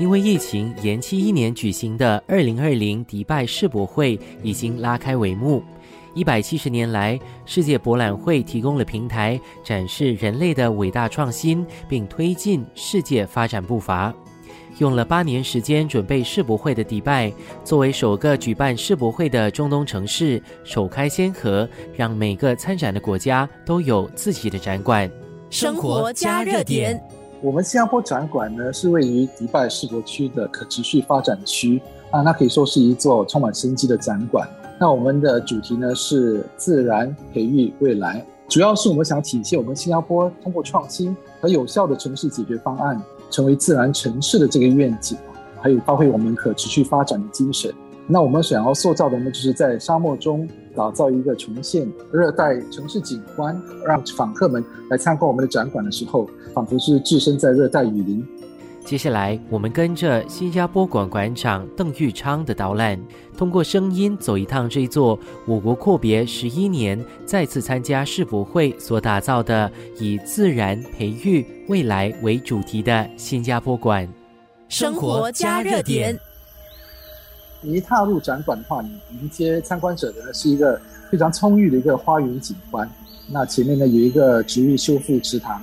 因为疫情延期一年举行的二零二零迪拜世博会已经拉开帷幕。一百七十年来，世界博览会提供了平台，展示人类的伟大创新，并推进世界发展步伐。用了八年时间准备世博会的迪拜，作为首个举办世博会的中东城市，首开先河，让每个参展的国家都有自己的展馆。生活加热点，我们新加坡展馆呢是位于迪拜世博区的可持续发展区啊，那可以说是一座充满生机的展馆。那我们的主题呢是自然培育未来，主要是我们想体现我们新加坡通过创新和有效的城市解决方案，成为自然城市的这个愿景，还有发挥我们可持续发展的精神。那我们想要塑造的呢，就是在沙漠中打造一个重现热带城市景观，让访客们来参观我们的展馆的时候，仿佛是置身在热带雨林。接下来，我们跟着新加坡馆馆长邓玉昌的导览，通过声音走一趟这座我国阔别十一年再次参加世博会所打造的以自然培育未来为主题的新加坡馆。生活加热点。你一踏入展馆的话，你迎接参观者的是一个非常充裕的一个花园景观。那前面呢有一个植物修复池塘。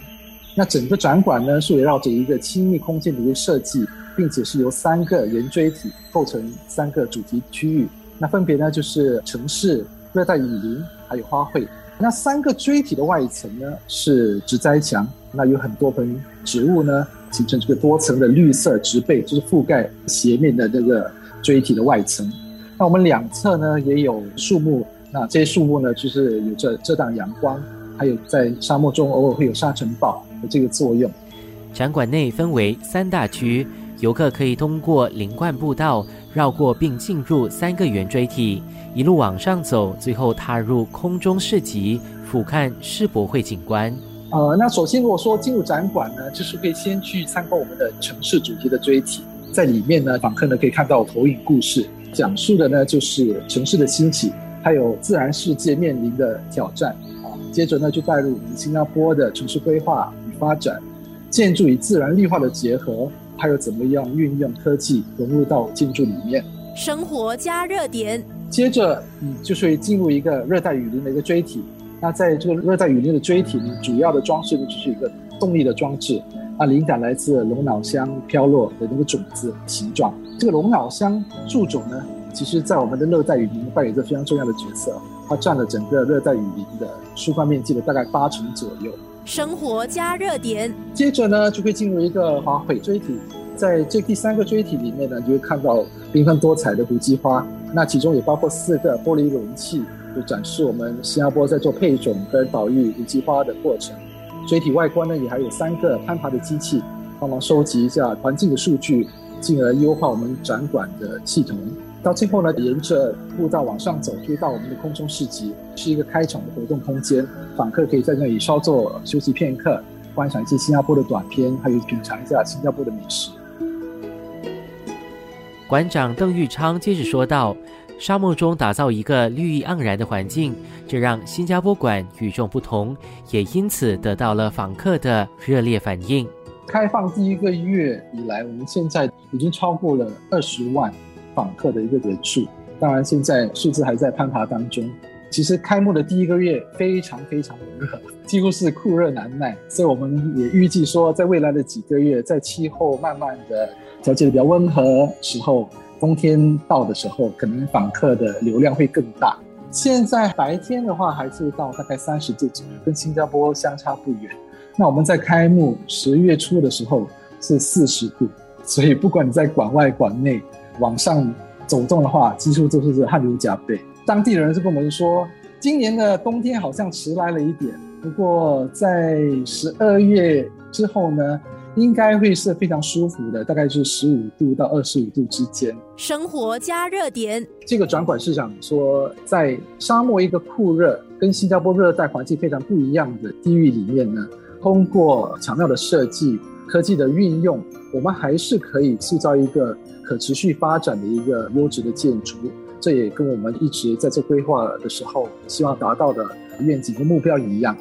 那整个展馆呢是围绕着一个亲密空间的一个设计，并且是由三个圆锥体构成三个主题区域。那分别呢就是城市、热带雨林还有花卉。那三个锥体的外层呢是植栽墙，那有很多盆植物呢形成这个多层的绿色植被，就是覆盖斜面的这个锥体的外层。那我们两侧呢也有树木，那这些树木呢就是有着遮挡阳光，还有在沙漠中偶尔会有沙尘暴。的这个作用。展馆内分为三大区，游客可以通过林冠步道绕过并进入三个圆锥体，一路往上走，最后踏入空中市集，俯瞰世博会景观。呃，那首先如果说进入展馆呢，就是可以先去参观我们的城市主题的锥体，在里面呢，访客呢可以看到投影故事，讲述的呢就是城市的兴起，还有自然世界面临的挑战。啊，接着呢就带入新加坡的城市规划与。发展建筑与自然绿化的结合，还有怎么样运用科技融入到建筑里面？生活加热点。接着，嗯，就是会进入一个热带雨林的一个锥体。那在这个热带雨林的锥体呢，主要的装饰呢就是一个动力的装置。啊，灵感来自龙脑香飘落的那个种子形状。这个龙脑香树种呢，其实在我们的热带雨林扮演着非常重要的角色。它占了整个热带雨林的树冠面积的大概八成左右。生活加热点，接着呢就会进入一个花卉锥体，在这第三个锥体里面呢，就会看到缤纷多彩的胡姬花，那其中也包括四个玻璃容器，就展示我们新加坡在做配种跟保育胡姬花的过程。锥体外观呢也还有三个攀爬的机器，帮忙收集一下环境的数据，进而优化我们展馆的系统。到最后呢，沿着步道往上走，就到我们的空中市集，是一个开场的活动空间。访客可以在那里稍作休息片刻，观赏一些新加坡的短片，还有品尝一下新加坡的美食。馆长邓玉昌接着说道：“沙漠中打造一个绿意盎然的环境，这让新加坡馆与众不同，也因此得到了访客的热烈反应。开放第一个月以来，我们现在已经超过了二十万。”访客的一个人数，当然现在数字还在攀爬当中。其实开幕的第一个月非常非常的热，几乎是酷热难耐，所以我们也预计说，在未来的几个月，在气候慢慢的调节的比较温和时候，冬天到的时候，可能访客的流量会更大。现在白天的话还是到大概三十度左右，跟新加坡相差不远。那我们在开幕十月初的时候是四十度，所以不管你在馆外馆内。往上走动的话，几乎都是汗流浃背。当地人是跟我们说，今年的冬天好像迟来了一点，不过在十二月之后呢，应该会是非常舒服的，大概是十五度到二十五度之间。生活加热点，这个转馆市场说，在沙漠一个酷热、跟新加坡热带环境非常不一样的地域里面呢，通过巧妙的设计、科技的运用，我们还是可以塑造一个。可持续发展的一个优质的建筑，这也跟我们一直在做规划的时候希望达到的愿景和目标一样。